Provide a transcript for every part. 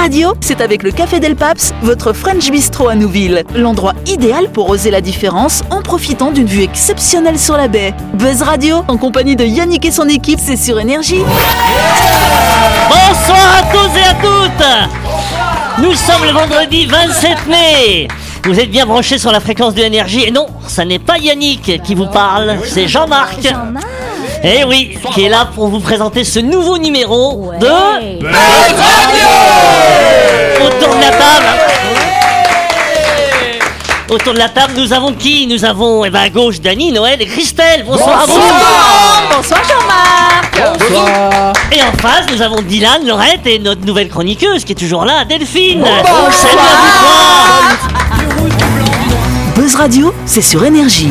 Radio, c'est avec le Café Del Paps, votre French Bistro à Nouville. L'endroit idéal pour oser la différence en profitant d'une vue exceptionnelle sur la baie. Buzz Radio, en compagnie de Yannick et son équipe, c'est sur Énergie. Bonsoir à tous et à toutes Nous sommes le vendredi 27 mai Vous êtes bien branchés sur la fréquence de l'énergie et non, ça n'est pas Yannick qui vous parle, c'est Jean-Marc Eh oui, qui est là pour vous présenter ce nouveau numéro de... Autour de la table Autour de la table, nous avons qui? Nous avons, eh ben, à gauche, Dany, Noël et Christelle. Bonsoir, à vous. Bonsoir Jean-Marc Et en face, nous avons Dylan, Laurette et notre nouvelle chroniqueuse qui est toujours là, Delphine. Salut à vous trois. Buzz Radio, c'est sur Énergie.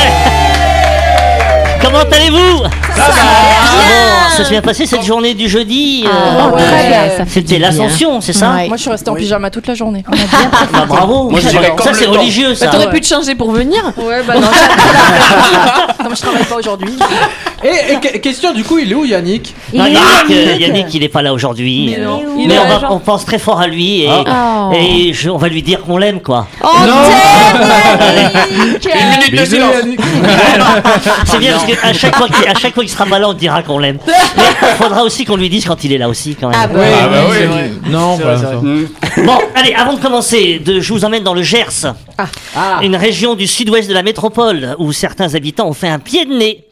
comment allez-vous Ça va Ça s'est bien passé cette journée du jeudi euh, Ah, ça fait C'était l'ascension, c'est ça Ouais. Moi je suis restée en pyjama toute la journée. Bah, Bravo. Moi, je dirais ça c'est religieux ça. Bah, T'aurais pu te changer pour venir Ouais bah non, Comme je travaille pas aujourd'hui. Et, et que- question du coup, il est où Yannick Non, où, euh, Yannick il est pas là aujourd'hui. Mais euh, non. On, pense très fort à lui et, Oh. et je- on va lui dire qu'on l'aime quoi. Oh Une minute de silence C'est bien parce qu'à chaque fois qu'il à chaque fois qu'il sera pas là, on dira qu'on l'aime. Mais il faudra aussi qu'on lui dise quand il est là aussi quand même. Ah bah Oui, oui, bah oui. c'est vrai. Non, C'est c'est ça. Bon, allez, avant de commencer, de, je vous emmène dans le Gers, Ah, une région du sud-ouest de la métropole où certains habitants ont fait un pied de nez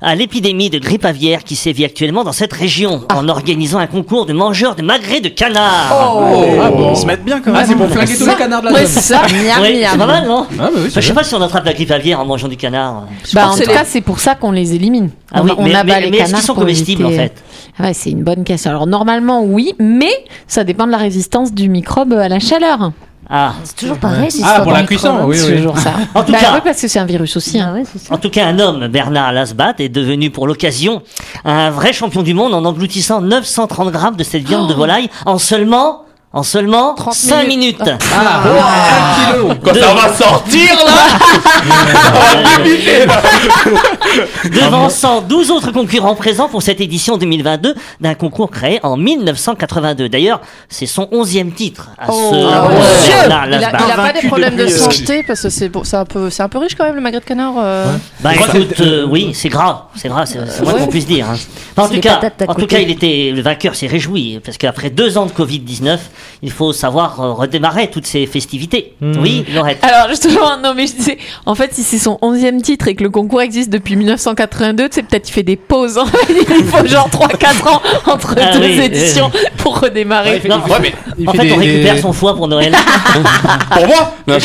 à l'épidémie de grippe aviaire qui sévit actuellement dans cette région en organisant un concours de mangeurs de magrets de canard. ah bon Ils se mettent bien quand Ah, même. c'est pour flinguer tous les canards de la Ouais zone. ça, Oui, c'est pas mal, non Ah, bah oui, Enfin, c'est Je sais pas si on attrape la grippe aviaire en mangeant du canard. Bah, en tout cas, c'est pour ça qu'on les élimine. Ah on oui, on mais, abat mais- les mais est-ce canards qu'ils sont comestibles en fait Ah ouais, c'est une bonne question. Alors normalement oui, mais ça dépend de la résistance du microbe à la chaleur. Ah, C'est toujours pareil, c'est Ah, pour la cuisson, oui, C'est oui. toujours ça. En tout Bah cas- oui, parce que c'est un virus aussi. hein. Ah ouais, c'est ça. En tout cas, un homme, Bernard Lasbat, est devenu pour l'occasion un vrai champion du monde en engloutissant 930 grammes de cette viande de volaille en seulement, en seulement 30 5 minutes. Ah, un kilo Quand ça va sortir là Devançant 12 autres concurrents présents pour cette édition 2022 d'un concours créé en 1982. D'ailleurs, c'est son 11e titre à ce Ah ouais. Il a, Lasbat. il a pas des problèmes de euh, santé parce que c'est un peu c'est un peu riche quand même le magret de canard. euh. Bah écoute, euh, oui, c'est gras, c'est gras, c'est qu'on puisse dire. hein. Enfin, en tout cas, en tout cas, il était le vainqueur s'est réjoui parce qu'après deux ans de Covid 19, il faut savoir euh, redémarrer toutes ces festivités. Oui, Laurette. Alors justement, non mais je disais, en fait si c'est son 11e titre et que le concours existe depuis 1982, tu sais peut-être il fait des pauses. fait. il faut genre 3-4 ans entre Ah deux oui, éditions pour redémarrer. Ouais, il fait- Non, il fait- il en fait fait, des- on récupère des- son foie pour Noël. Pour moi Non,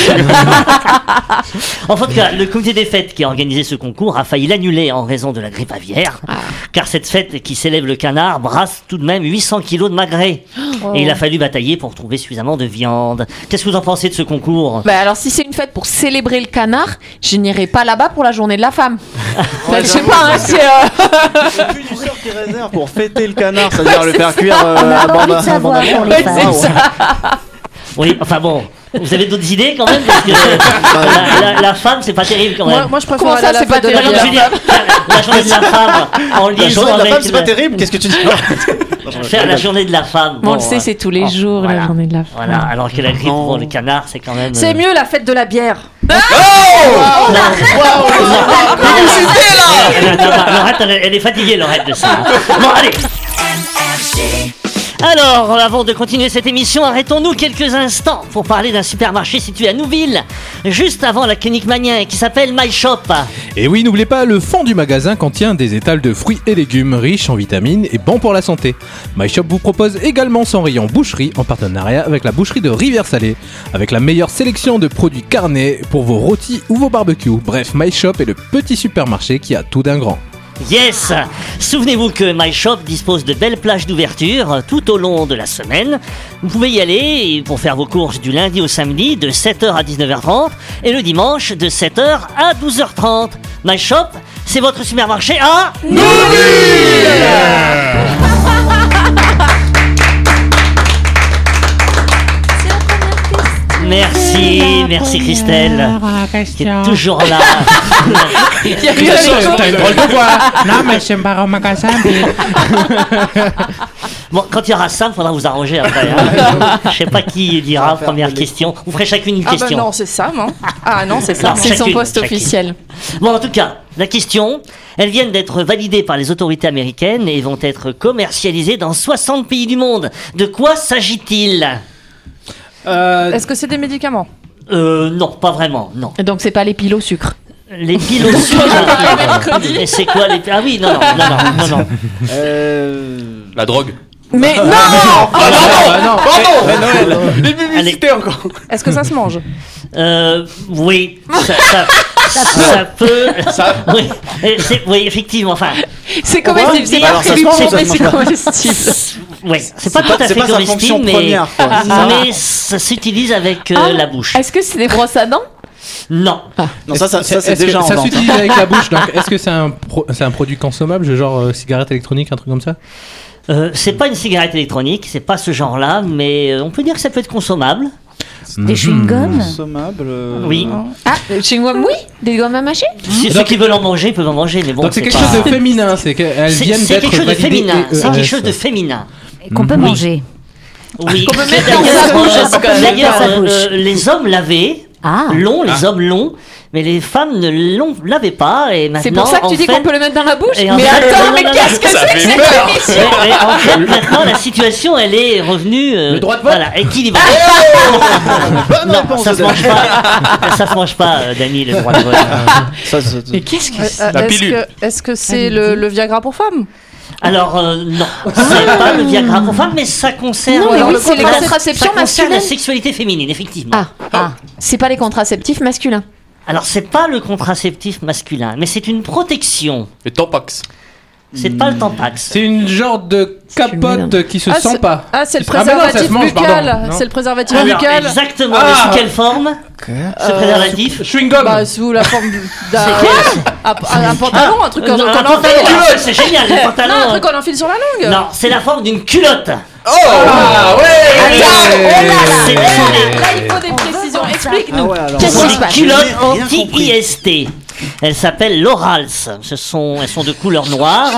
En cas, le comité des fêtes qui a organisé ce concours a failli l'annuler en raison de la grippe aviaire. Car cette fête qui célèbre le canard brasse tout de même 800 kilos de magret. Et il a fallu batailler pour trouver suffisamment de viande. Qu'est-ce que vous en pensez de ce concours? Bah alors si c'est une fête pour célébrer le canard, je n'irai pas là-bas pour la journée de la femme. Bah, je sais pas, hein, c'est... euh, Le punisseur qui réserve pour fêter le canard, c'est-à-dire le faire cuire euh, On a à de savoir les Ouais, femmes. c'est ça. Oui, enfin bon. Vous avez d'autres idées quand même? Parce que la, la- la femme, c'est pas terrible quand même. moi je préfère ça, la c'est pas de la la, la journée de la femme en La liaison journée de la avec femme, c'est pas le- terrible Qu'est-ce que tu dis? Faire la journée de la femme. Bon, on le sait, euh, c'est tous les oh, jours voilà. la journée de la femme. Voilà, alors que la grippe, bon, le canard, c'est quand même. C'est euh, mieux la fête de la bière. Euh, Laurette, elle, elle est fatiguée, Laurette, de ça. Bon, allez. Alors, avant de continuer cette émission, arrêtons-nous quelques instants pour parler d'un supermarché situé à Nouville, juste avant la clinique Mania, et qui s'appelle My Shop. Et oui, n'oubliez pas, le fond du magasin contient des étals de fruits et légumes riches en vitamines et bons pour la santé. MyShop vous propose également son rayon boucherie en partenariat avec la boucherie de Rivière-Salée, avec la meilleure sélection de produits carnés pour vos rôtis ou vos barbecues. Bref, MyShop est le petit supermarché qui a tout d'un grand. Yes Souvenez-vous que My Shop dispose de belles plages d'ouverture tout au long de la semaine. Vous pouvez y aller pour faire vos courses du lundi au samedi de 7h à 19h30 et le dimanche de 7h à 12h30. My Shop, c'est votre supermarché à... Merci, merci Christelle, qui est toujours là. Il y a eu un T'as une drôle de voix. Non, mais je pas au magasin. Bon, quand il y aura Sam, faudra vous arranger après. hein. Je sais pas qui dira première question. Vous ferez chacune une Ah bah question. non, c'est Sam. Hein. Ah non, c'est Sam. C'est son Chacune, poste chacune. officiel. Bon, en tout cas, la question, elles viennent d'être validées par les autorités américaines et vont être commercialisées dans 60 pays du monde. De quoi s'agit-il? Euh, Est-ce que c'est des médicaments Euh, non, pas vraiment, non. Et donc c'est pas les piles au sucre. Les piles au sucre. C'est quoi les Ah oui, non, non, non, non, non, non. Euh... La drogue. Mais non ah, non. Les publicités encore. Est-ce que ça se mange Euh, oui, ça, ça, ça peut. Ça- Oui, euh, c'est- oui, effectivement. Enfin, C'est comestible, c'est Alors, ça mange ou mais ça c'est comestible. oui, c'est pas tout à c'est fait pas comestible, mais, première, quoi. mais ça s'utilise avec euh, Ah. la bouche. Est-ce que c'est des brosses à dents? Non, Non, ça, ça, ça, c'est Est-ce que déjà en Ça s'utilise avec la bouche, donc est-ce que c'est un, pro- c'est un produit consommable, genre euh, cigarette électronique, un truc comme ça? Euh, c'est pas une cigarette électronique, c'est pas ce genre-là, mais euh, on peut dire que ça peut être consommable. Des chewing-gums Consommable. euh, Oui. Ah, le chewing-gum, oui Des gommes à mâcher Si ceux qui veulent en manger peuvent en manger, mais bon. Donc c'est quelque pas- chose de féminin, c'est qu'elles viennent c'est d'être quelque chose de validées féminin. C'est quelque chose de féminin. qu'on peut manger. Oui. Qu'on peut mettre dans d'ailleurs, sa bouche, euh, D'ailleurs, euh, euh, les hommes l'avaient. Ah, Long, les hommes longs, mais les femmes ne l'ont- l'avaient pas. Et maintenant, C'est pour ça que tu dis fait- qu'on peut le mettre dans la bouche Mais fait- attends, non, mais qu'est-ce que c'est que cette émission Et- et en fait, maintenant, la situation, elle est revenue. euh, Le droit de vote Voilà, équilibrée. non, ça se mange pas. Ça se mange pas, euh, Dany, le droit de vote. Ça, c'est- Mais qu'est-ce que Euh, c'est euh, La Est-ce pilule. que est-ce que c'est le, le Viagra pour femmes? Alors, euh, non, c'est pas le Viagra pour femmes, mais ça concerne. Non, mais oui, le c'est les contraceptions ça concerne la sexualité féminine, effectivement. Ah, ah. c'est pas les contraceptifs masculins. Alors, c'est pas le contraceptif masculin, mais c'est une protection. Le Tampax. C'est pas le Tampax. C'est une genre de capote qui se Ah, sent pas. Ah, c'est le Ah, préservatif. Non. C'est le préservatif Alors, buccal. exactement, Ah. mais sous quelle forme Ce préservatif Chewing gum. Bah, sous la forme d'un C'est un, un- un pantalon, un truc qu'on un enfile. pantalon, c'est génial, le Non, un truc qu'on enfile sur la langue. Non, c'est la forme d'une culotte. Ah ouais C'est Explique-nous. Ah Qu'est-ce qui se passe anti-IST. Elles s'appellent l'Orals. Ce sont, elles sont de couleur noire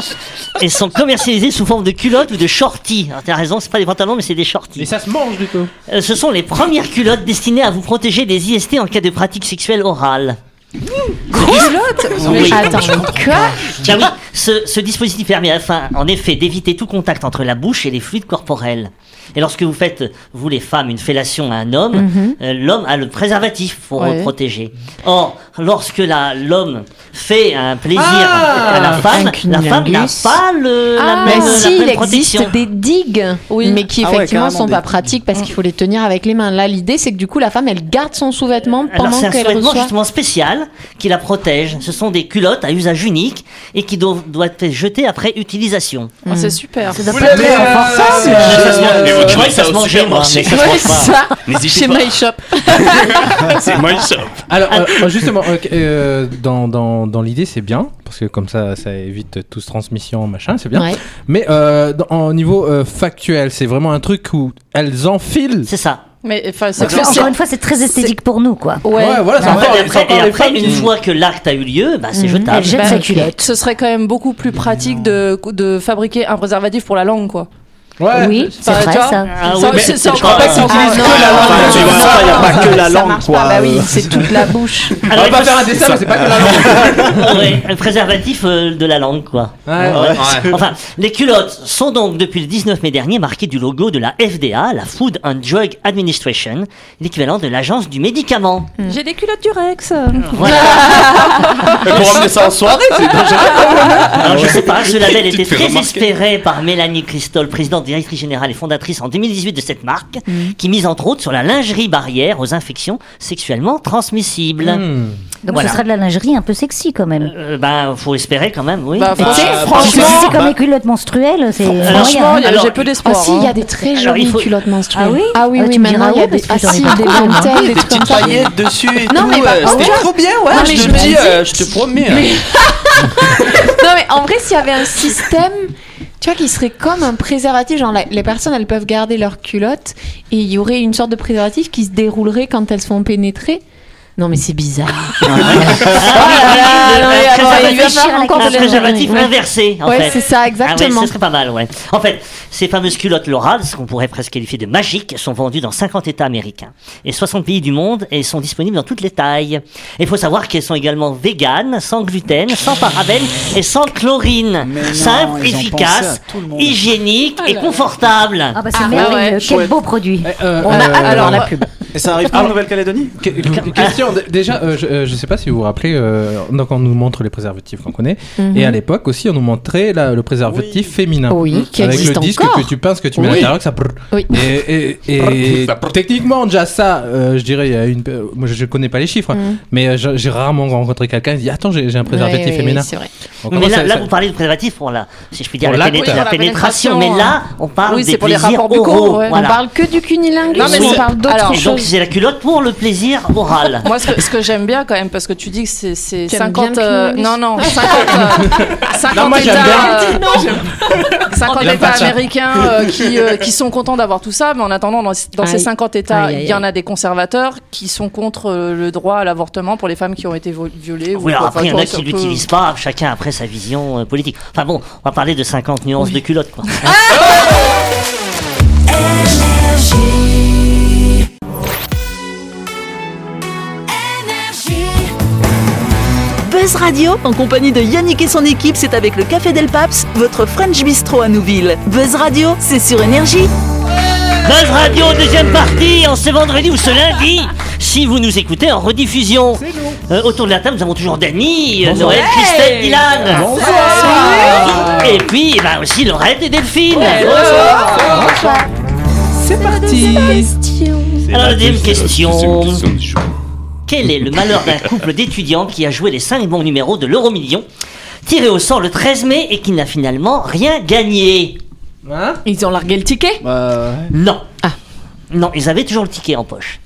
et sont commercialisées sous forme de culottes ou de shorties. Alors, T'as raison, c'est pas des pantalons, mais c'est des shorties. Et ça se mange du coup. Euh, Ce sont les premières culottes destinées à vous protéger des IST en cas de pratique sexuelle orale. Oui. Attends, quoi Ah oui, ce, ce dispositif permet afin, en effet, d'éviter tout contact entre la bouche et les fluides corporels. Et lorsque vous faites, vous les femmes, une fellation à un homme, euh, l'homme a le préservatif pour Ouais. le protéger. Or, lorsque la- l'homme fait un plaisir Ah à la femme, la femme n'a pas le, la Ah, même, la si, même il protection. existe des digues, Oui. mais qui Ah ouais, effectivement carrément sont pas pratiques parce qu'il faut les tenir avec les mains. Là, l'idée, c'est que du coup, la femme, elle garde son sous-vêtement Alors pendant c'est un qu'elle sous-vêtement reçoit. justement spécial qui la protège. Ce sont des culottes à usage unique et qui doivent, doivent être jetées après utilisation. Ah, C'est super. doit Vous pas être l'avez, très euh. Ça se mange- ça se moi, mange c'est. N'hésitez Chez pas. My Shop. C'est My Shop. Alors euh, justement, euh, dans, dans, dans l'idée c'est bien parce que comme ça ça évite toute transmission machin, c'est bien. Ouais. Mais euh, dans- au niveau euh, factuel, c'est vraiment un truc où elles enfilent. C'est ça. Mais enfin, c'est Donc, que Encore une fois, c'est très esthétique pour nous, quoi. Ouais. voilà, c'est Ouais, encore, et c'est après, encore et les après, femmes une qui- fois que l'acte a eu lieu, bah, c'est Elle jetable. jette Bah, sa culotte. Ce serait quand même beaucoup plus pratique de, de fabriquer un préservatif pour la langue, quoi. Ouais. Oui, c'est vrai ça. Ah oui, Ça, mais c'est- c'est c'est pas- encore pas que Ah, que la langue. Enfin, tu vois, ça, il n'y a pas que la ça langue, marche quoi. pas. Bah oui, c'est toute la bouche. On Alors, va il pas faire un dessin, mais c'est pas que la langue. Un préservatif euh, de la langue, quoi. Enfin, les culottes sont donc depuis le 19 mai dernier marquées du logo de la FDA, la Food and Drug Administration, l'équivalent de l'agence du médicament. J'ai des culottes du Rex. Voilà. Mais pour emmener ça en soirée, c'est dangereux. Alors je sais pas, ce label était très espéré par Mélanie Christol, présidente directrice générale et fondatrice en 2018 de cette marque, Mm. qui mise entre autres sur la lingerie barrière aux infections sexuellement transmissibles. Hmm. Donc Voilà. ce sera de la lingerie un peu sexy quand même. Euh, ben, faut espérer quand même, oui. Bah, sais, franchement, c'est comme les culottes menstruelles, c'est Franchement, j'ai peu Ah d'espoir. si, il y a hein. des très jolies faut- culottes menstruelles. Ah oui Ah oui, Ah, oui, tu me maintenant diras il y a des, ah, ai si, des dentelles, des petites paillettes dessus et Non, tout. mais euh, C'était trop bien, ouais. Je te me dis, dis- euh, je te promets. hein. Non mais en vrai, s'il y avait un système Tu vois, qui serait comme un préservatif. Genre, la- les personnes, elles peuvent garder leurs culottes et il y aurait une sorte de préservatif qui se déroulerait quand elles sont pénétrées. Non, mais c'est bizarre. Oh là préservatif inversé, en Ouais, c'est ça, Ah ouais, exactement. ce serait pas mal, ouais. En fait, ces fameuses culottes Laura, ce qu'on pourrait presque qualifier de magiques, sont vendues dans 50 États américains et 60 pays du monde et sont disponibles dans toutes les tailles. Il faut savoir qu'elles sont également véganes, sans gluten, sans parabènes et sans chlorine. Non, Simple, efficace, hygiénique et confortable. Ah bah c'est Ah, merveilleux. Quel beau produit. Euh, On a euh, alors la pub. Et ça arrive pas en Nouvelle-Calédonie question déjà euh, je, euh, je sais pas si vous vous rappelez euh, donc on nous montre les préservatifs qu'on connaît Mhm. et à l'époque aussi on nous montrait là, le préservatif féminin Oui, qui avec existe le disque encore. que tu pinces que tu mets à Oui. l'intérieur que ça brrr. Oui. et, et, et techniquement déjà ça euh, je dirais il y a une moi je, je connais pas les chiffres Mhm. mais euh, j'ai j'ai rarement rencontré quelqu'un qui dit attends j'ai j'ai un préservatif Ouais, ouais, féminin c'est vrai. Donc, Mais comment là, ça- là, ça- vous parlez de préservatif pour la, si je puis dire, Pour la, la- péné- oui, la pour la pénétration. Mais hein. là, on parle Oui, des c'est pour les plaisirs rapports buccaux, oraux. ouais. On parle que du cunilingus, Non, mais on c'est- parle d'autres alors, Et donc, choses. c'est la culotte pour le plaisir oral. Moi, ce que, ce que j'aime bien quand même, parce que tu dis que c'est c'est Tu aimes 50. bien le euh, non, non, 50, euh, 50 Non, moi, j'aime États, bien. euh, 50 J'aime États américains euh, qui, euh, qui sont contents d'avoir tout ça, mais en attendant, dans, dans ces Aïe. 50 États, il y en a des conservateurs qui sont contre euh, le droit à l'avortement pour les femmes qui ont été violées. ou Oui, alors quoi. après, il y en a qui l'utilisent pas, chacun après sa vision euh, politique. Enfin bon, on va parler de 50 nuances de culottes, quoi. Buzz Radio, en compagnie de Yannick et son équipe, c'est avec le Café Del Paps, votre French Bistro à Nouville. Buzz Radio, c'est sur Énergie. Buzz Radio, deuxième partie, en ce vendredi ou ce lundi, si vous nous écoutez en rediffusion. Euh, autour de la table, nous avons toujours Dany, euh, Noël, Christelle, Dylan. Et puis, ben, aussi Laurette et Delphine. c'est parti Alors, la deuxième question. Quel est le malheur d'un couple d'étudiants qui a joué les 5 bons numéros de l'euro million, tiré au sort le 13 mai et qui n'a finalement rien gagné Hein Ils ont largué le ticket Bah, Non. Ah. Non, ils avaient toujours le ticket en poche.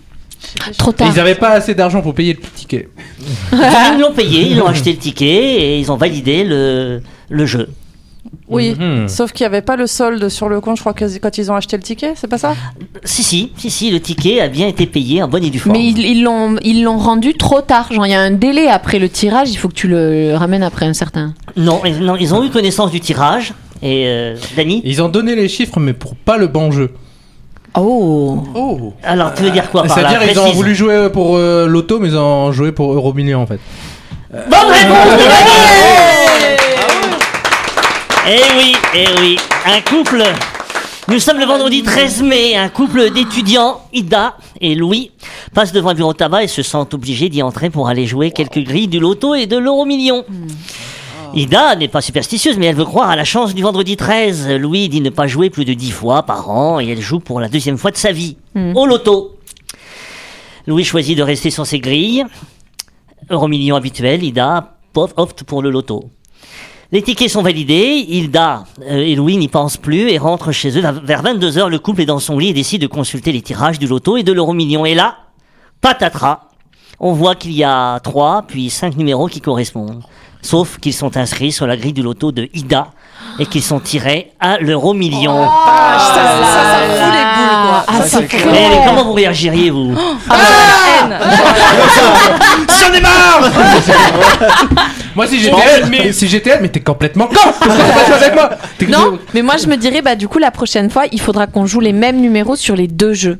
Trop tard. ils avaient pas assez d'argent pour payer le ticket Ils l'ont payé, ils ont acheté le ticket et ils ont validé le, le jeu. Oui, Mhm. sauf qu'il n'y avait pas le solde sur le compte, je crois, que quand ils ont acheté le ticket, c'est pas ça? Si, si, si, si, le ticket a bien été payé en bonne et due forme. Mais ils l'ont ils l'ont rendu trop tard. Genre, il y a un délai après le tirage, il faut que tu le ramènes après un certain. Non, ils, non, ils ont eu connaissance du tirage. Et euh, Dany ils ont donné les chiffres mais pour pas le bon jeu Oh oh Alors, tu veux dire quoi c'est-à-dire ils ont voulu jouer pour euh, l'auto mais ils ont joué pour Euro Million en fait Bonne réponse de Eh oui, eh oui, un couple. Nous sommes le vendredi 13 mai. Un couple d'étudiants, Ida et Louis, passent devant un bureau de tabac et se sentent obligés d'y entrer pour aller jouer quelques grilles du loto et de l'euro million. Ida n'est pas superstitieuse, mais elle veut croire à la chance du vendredi 13. Louis dit ne pas jouer plus de 10 fois par an et elle joue pour la deuxième fois de sa vie, au loto. Louis choisit de rester sur ses grilles. Euro million habituel, Ida opte pour le loto. Les tickets sont validés, Hilda euh, et Louis n'y pensent plus et rentrent chez eux. Vers 22h, le couple est dans son lit et décide de consulter les tirages du loto et de l'euro million. Et là, patatras, on voit qu'il y a trois puis cinq numéros qui correspondent. Sauf qu'ils sont inscrits sur la grille du loto de Ida et qu'ils sont tirés à l'euro million. Ah, ça, ça, ça fout les boules, quoi. Ah, Ça, c'est c'est clair. Mais, mais comment vous réagiriez, vous haine. J'en ai marre Moi si j'étais elle, mais si j'étais elle, mais t'es complètement con. Pourquoi avec moi. T'es- Non, mais moi je me dirais, bah du coup, la prochaine fois, il faudra qu'on joue les mêmes numéros sur les deux jeux.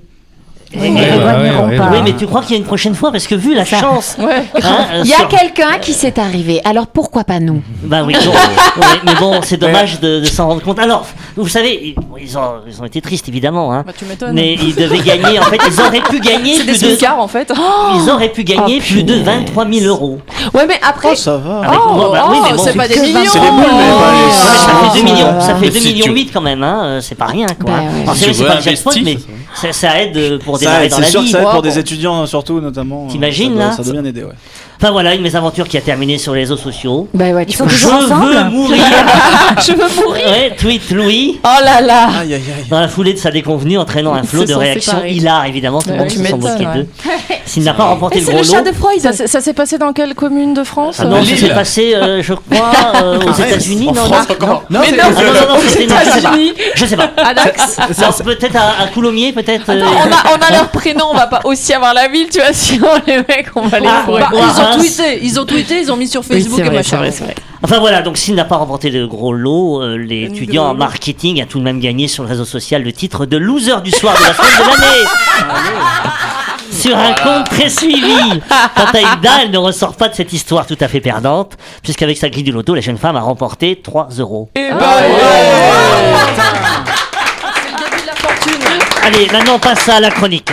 Oui, mais tu crois qu'il y a une prochaine fois Parce que vu la chance... Ouais. hein, euh, Il y a sur- quelqu'un qui s'est arrivé, alors pourquoi pas nous? Bah oui, bon, ouais, mais bon, c'est dommage de, de s'en rendre compte. Alors, vous savez, ils ont, ils ont été tristes évidemment, hein. Bah, tu m'étonnes. Mais ils devaient gagner, en fait, ils auraient pu gagner C'est plus des de, smicards, en fait. ils auraient pu gagner Oh, plus de 23 000 euros. Ouais, mais après, Oh, ça va. Avec- Oh, bah oui, mais oh, bon, c'est pas des millions. C'est boules, mais ça fait 2 millions, ça fait Mais 2 si millions tu- 8 quand même, hein. euh, C'est pas rien, quoi. Alors, c'est pas le jackpot, mais, ça Ça, ça aide euh, pour Ça démarrer aide, dans c'est la sûr que vie. ça aide pour bon. des étudiants surtout notamment. euh, T'imagines, ça doit- là Ça doit bien aider, ouais. Enfin voilà, une mésaventure qui a terminé sur les réseaux sociaux. Bah ouais, Ils tu sont vois. Je toujours ensemble veux mourir. Je veux mourir. Ouais, tweet Louis. Oh là là. Aïe aïe aïe. Dans la foulée de sa déconvenue, entraînant un flot se de sont réactions séparés. hilar, évidemment, tout le Ouais, monde tu se sont m'étonnes, d'eux. S'il n'a pas remporté Et le c'est gros le chat de Freud. Ça, s'est- ça s'est passé dans quelle commune de France Ah non, ça Lille. s'est passé, euh, je crois, euh, aux États-Unis, En non France non encore. Non, Mais c'est- non, Ah non, non, non, c'était non, je sais pas. États-Unis. Je sais pas. À Dax. Alors, peut-être à, à Coulommiers, peut-être. euh, on a, on a leur prénom, on va pas aussi avoir la ville, tu vois, sinon les mecs, on va les Ah. Bah, ils ont Reims. tweeté, ils ont tweeté, ils ont mis sur Facebook et vrai, machin. vrai, c'est vrai. Enfin voilà, donc s'il n'a pas remporté le gros lot, euh, l'étudiant gros en lot. marketing a tout de même gagné sur le réseau social le titre de loser du soir de la semaine de l'année. Sur un compte très suivi. Quant à Hilda, elle ne ressort pas de cette histoire tout à fait perdante, puisqu'avec sa grille du loto, la jeune femme a remporté 3 euros. Et bah, C'est le début de la fortune. Allez, maintenant on passe à la chronique.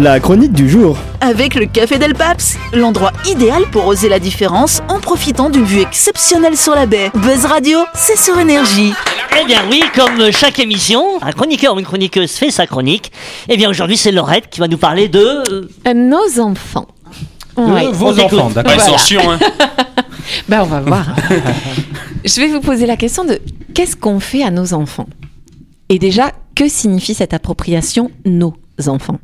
La chronique du jour. Avec le Café Del Paps, l'endroit idéal pour oser la différence en profitant d'une vue exceptionnelle sur la baie. Buzz Radio, c'est sur énergie. Eh bien oui, comme chaque émission, un chroniqueur ou une chroniqueuse fait sa chronique. Eh bien aujourd'hui c'est Laurette qui va nous parler de... euh, Euh, Nos enfants. De Ouais. vos on enfants, d'accord. Ils sont chiants, hein. Ben, on va voir. Je vais vous poser la question de qu'est-ce qu'on fait à nos enfants? Et déjà, que signifie cette appropriation nos? Enfants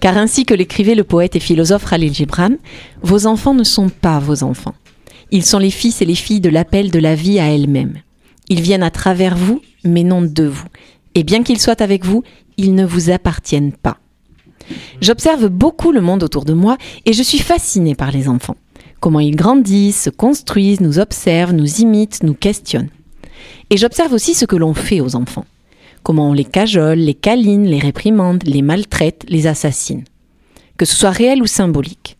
Car ainsi que l'écrivait le poète et philosophe Khalil Gibran, vos enfants ne sont pas vos enfants. Ils sont les fils et les filles de l'appel de la vie à elle-même. Ils viennent à travers vous, mais non de vous. Et bien qu'ils soient avec vous, ils ne vous appartiennent pas. J'observe beaucoup le monde autour de moi et je suis fascinée par les enfants. Comment ils grandissent, se construisent, nous observent, nous imitent, nous questionnent. Et j'observe aussi ce que l'on fait aux enfants. Comment on les cajole, les câline, les réprimande, les maltraite, les assassine. Que ce soit réel ou symbolique.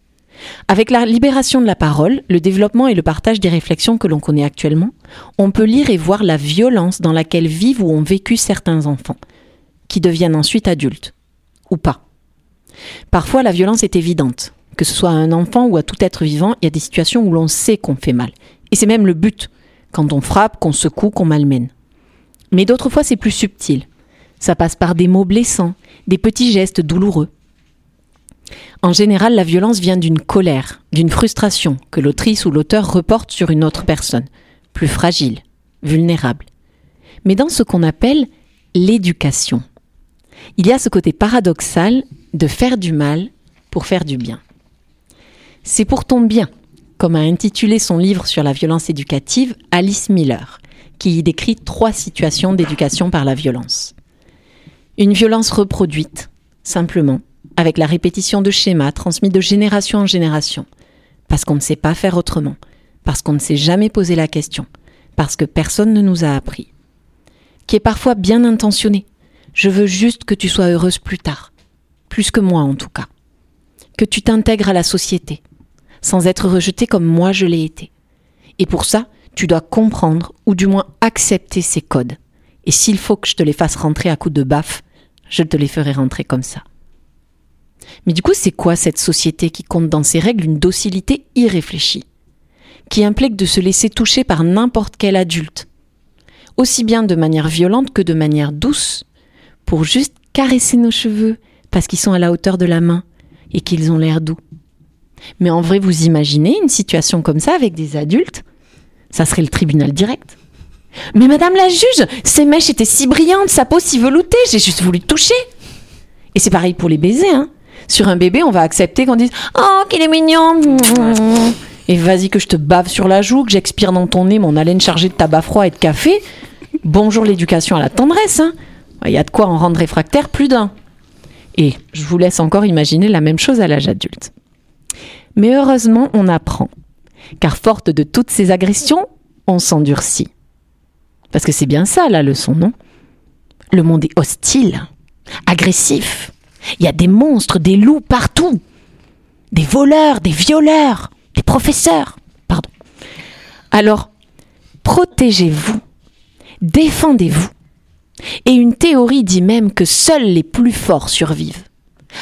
Avec la libération de la parole, le développement et le partage des réflexions que l'on connaît actuellement, on peut lire et voir la violence dans laquelle vivent ou ont vécu certains enfants, qui deviennent ensuite adultes. Ou pas. Parfois, la violence est évidente. Que ce soit à un enfant ou à tout être vivant, il y a des situations où l'on sait qu'on fait mal. Et c'est même le but, quand on frappe, qu'on secoue, qu'on malmène. Mais d'autres fois, c'est plus subtil. Ça passe par des mots blessants, des petits gestes douloureux. En général, la violence vient d'une colère, d'une frustration que l'autrice ou l'auteur reporte sur une autre personne, plus fragile, vulnérable. Mais dans ce qu'on appelle l'éducation, il y a ce côté paradoxal de faire du mal pour faire du bien. C'est pour ton bien, comme a intitulé son livre sur la violence éducative Alice Miller, qui y décrit trois situations d'éducation par la violence. Une violence reproduite, simplement, avec la répétition de schémas transmis de génération en génération, parce qu'on ne sait pas faire autrement, parce qu'on ne s'est jamais posé la question, parce que personne ne nous a appris. Qui est parfois bien intentionné. Je veux juste que tu sois heureuse plus tard, plus que moi en tout cas. Que tu t'intègres à la société, sans être rejeté comme moi je l'ai été. Et pour ça, tu dois comprendre ou du moins accepter ces codes. Et s'il faut que je te les fasse rentrer à coups de baffe, je te les ferai rentrer comme ça. Mais du coup, c'est quoi cette société qui compte dans ses règles? Une docilité irréfléchie Qui implique de se laisser toucher par n'importe quel adulte Aussi bien de manière violente que de manière douce, pour juste caresser nos cheveux parce qu'ils sont à la hauteur de la main et qu'ils ont l'air doux. Mais en vrai, vous imaginez une situation comme ça avec des adultes? Ça serait le tribunal direct. Mais madame la juge, ces mèches étaient si brillantes, sa peau si veloutée, j'ai juste voulu toucher. Et c'est pareil pour les baisers, hein. Sur un bébé, on va accepter qu'on dise Oh, qu'il est mignon Et vas-y que je te bave sur la joue, que j'expire dans ton nez mon haleine chargée de tabac froid et de café. Bonjour l'éducation à la tendresse, hein. Il y a de quoi en rendre réfractaire plus d'un. Et je vous laisse encore imaginer la même chose à l'âge adulte. Mais heureusement, on apprend. Car forte de toutes ces agressions, on s'endurcit. Parce que c'est bien ça la leçon, non? Le monde est hostile, agressif. Il y a des monstres, des loups partout. Des voleurs, des violeurs, des professeurs. Pardon. Alors, protégez-vous. Défendez-vous. Et une théorie dit même que seuls les plus forts survivent.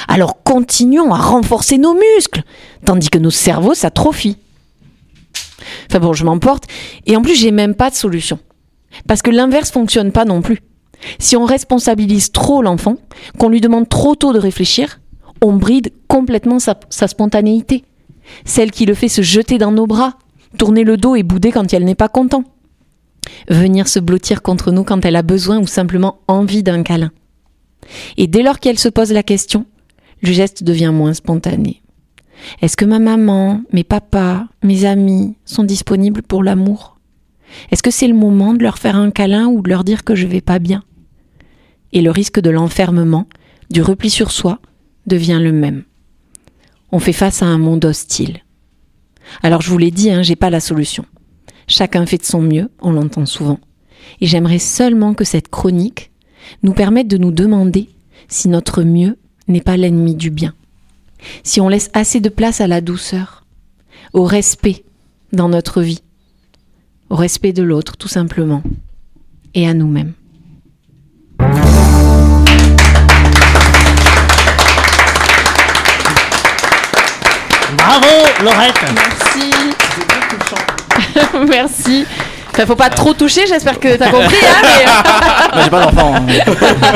Alors continuons à renforcer nos muscles, tandis que nos cerveaux s'atrophient. Enfin bon, je m'emporte. Et en plus, j'ai même pas de solution. Parce que l'inverse fonctionne pas non plus. Si on responsabilise trop l'enfant, qu'on lui demande trop tôt de réfléchir, on bride complètement sa, sa spontanéité. Celle qui le fait se jeter dans nos bras, tourner le dos et bouder quand elle n'est pas content. Venir se blottir contre nous quand elle a besoin ou simplement envie d'un câlin. Et dès lors qu'elle se pose la question, le geste devient moins spontané. Est-ce que ma maman, mes papas, mes amis sont disponibles pour l'amour? Est-ce que c'est le moment de leur faire un câlin ou de leur dire que je vais pas bien? Et le risque de l'enfermement, du repli sur soi, devient le même. On fait face à un monde hostile. Alors je vous l'ai dit, hein, j'ai pas la solution. Chacun fait de son mieux, on l'entend souvent. Et j'aimerais seulement que cette chronique nous permette de nous demander si notre mieux n'est pas l'ennemi du bien. Si on laisse assez de place à la douceur, au respect dans notre vie, au respect de l'autre tout simplement, et à nous-mêmes. Bravo, Laurette. Merci. Merci. Enfin, faut pas trop toucher, j'espère que t'as compris. Hein, mais... J'ai pas d'enfant.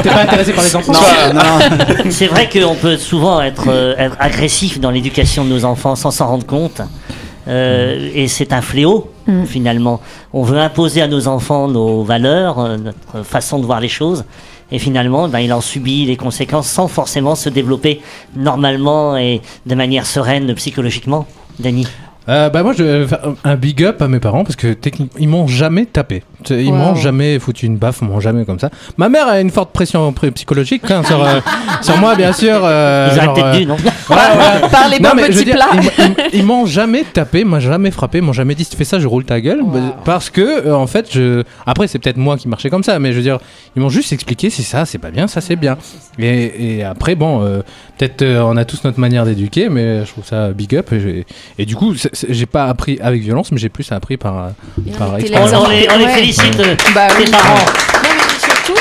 T'es pas intéressé par les enfants Non, non. C'est vrai qu'on peut souvent être, euh, être agressif dans l'éducation de nos enfants sans s'en rendre compte. Euh, et c'est un fléau, Mm. finalement. On veut imposer à nos enfants nos valeurs, euh, notre façon de voir les choses. Et finalement, ben, il en subit les conséquences sans forcément se développer normalement et de manière sereine psychologiquement. Dany Euh, bah moi je vais faire un big up à mes parents parce que techniquement ils m'ont jamais tapé. Ils Wow. m'ont jamais foutu une baffe, m'ont jamais comme ça. Ma mère a une forte pression psychologique hein, sur, euh, sur moi bien sûr. euh, Ils genre, peut-être euh, dû, non ouais, ouais. Par les Non, bons mais je veux petits dire, plats. ils m'ont- ils, ils m'ont jamais tapé, m'ont jamais frappé, m'ont jamais dit si tu fais ça je roule ta gueule parce que euh, en fait je après c'est peut-être moi qui marchais comme ça mais je veux dire ils m'ont juste expliqué si ça c'est pas bien ça c'est bien et, et après bon euh, peut-être euh, on a tous notre manière d'éduquer mais je trouve ça big up et, et du coup c'est- c'est- j'ai pas appris avec violence mais j'ai plus appris par euh, par expérience. on, on les, on les félicite, euh, Bah tes oui. parents. Non, mais surtout,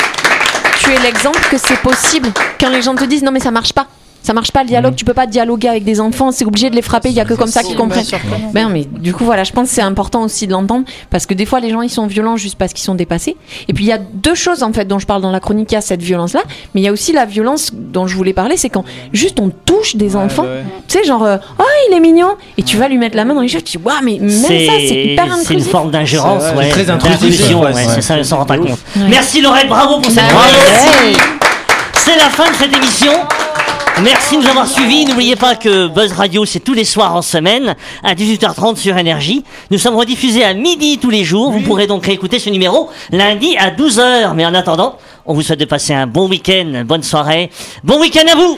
tu es l'exemple que c'est possible. Quand les gens te disent non, mais ça marche pas. Ça marche pas le dialogue, tu peux pas dialoguer avec des enfants, c'est obligé de les frapper, il y a que comme ça qu'ils comprennent. Ben mais du coup voilà, je pense que c'est important aussi de l'entendre parce que des fois les gens ils sont violents juste parce qu'ils sont dépassés. Et puis il y a deux choses en fait dont je parle dans la chronique, il y a cette violence là, mais il y a aussi la violence dont je voulais parler, c'est quand juste on touche des enfants, tu sais genre euh, oh il est mignon et tu vas lui mettre la main dans les cheveux, tu dis waouh mais même ça c'est hyper c'est une intrusif. forme d'ingérence, C'est ouais. très intrusif, c'est ça, on s'en rend pas compte. Ouais. Merci Laurette, bravo pour cette Bah, chronique. C'est la fin de cette émission. Merci de nous avoir suivis. N'oubliez pas que Buzz Radio, c'est tous les soirs en semaine, à 18h30 sur Énergie. Nous sommes rediffusés à midi tous les jours. Vous pourrez donc réécouter ce numéro lundi à 12h. Mais en attendant, on vous souhaite de passer un bon week-end, bonne soirée. Bon week-end à vous